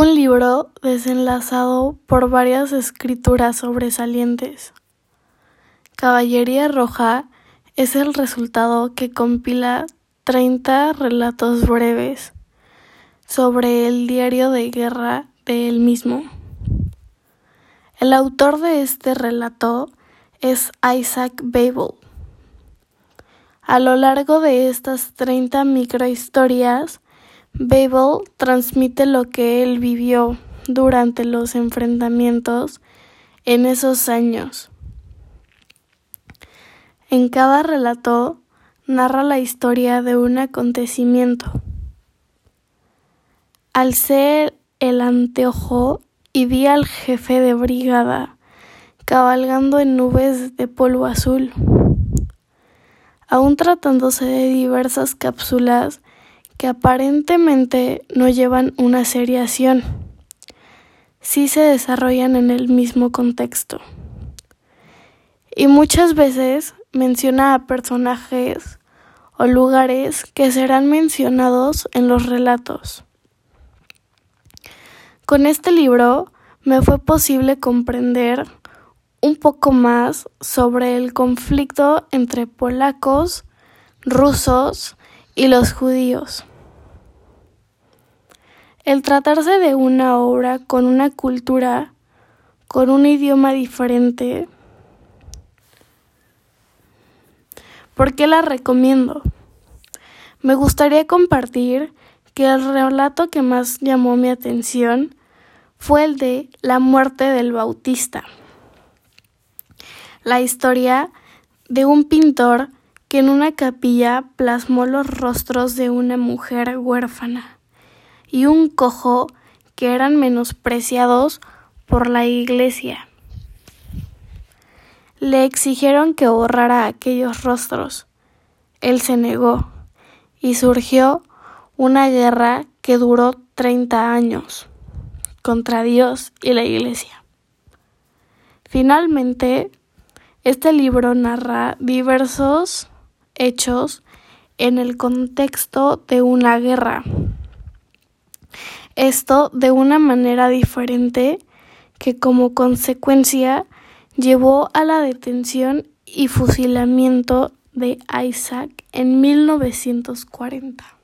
Un libro desenlazado por varias escrituras sobresalientes. Caballería Roja es el resultado que compila 30 relatos breves sobre el diario de guerra de él mismo. El autor de este relato es Isaac Babel. A lo largo de estas 30 microhistorias, Babel transmite lo que él vivió durante los enfrentamientos en esos años. En cada relato narra la historia de un acontecimiento. Alcé el anteojo y vi al jefe de brigada cabalgando en nubes de polvo azul. Aún tratándose de diversas cápsulas que aparentemente no llevan una seriación, sí se desarrollan en el mismo contexto. Y muchas veces menciona a personajes o lugares que serán mencionados en los relatos. Con este libro me fue posible comprender un poco más sobre el conflicto entre polacos, rusos y los judíos. El tratarse de una obra con una cultura, con un idioma diferente, ¿por qué la recomiendo? Me gustaría compartir que el relato que más llamó mi atención fue el de la muerte del Bautista. La historia de un pintor que en una capilla plasmó los rostros de una mujer huérfana y un cojo que eran menospreciados por la iglesia. Le exigieron que borrara aquellos rostros. Él se negó y surgió una guerra que duró 30 años contra Dios y la iglesia. Finalmente, este libro narra diversos hechos en el contexto de una guerra esto de una manera diferente que como consecuencia llevó a la detención y fusilamiento de Isaac en 1940.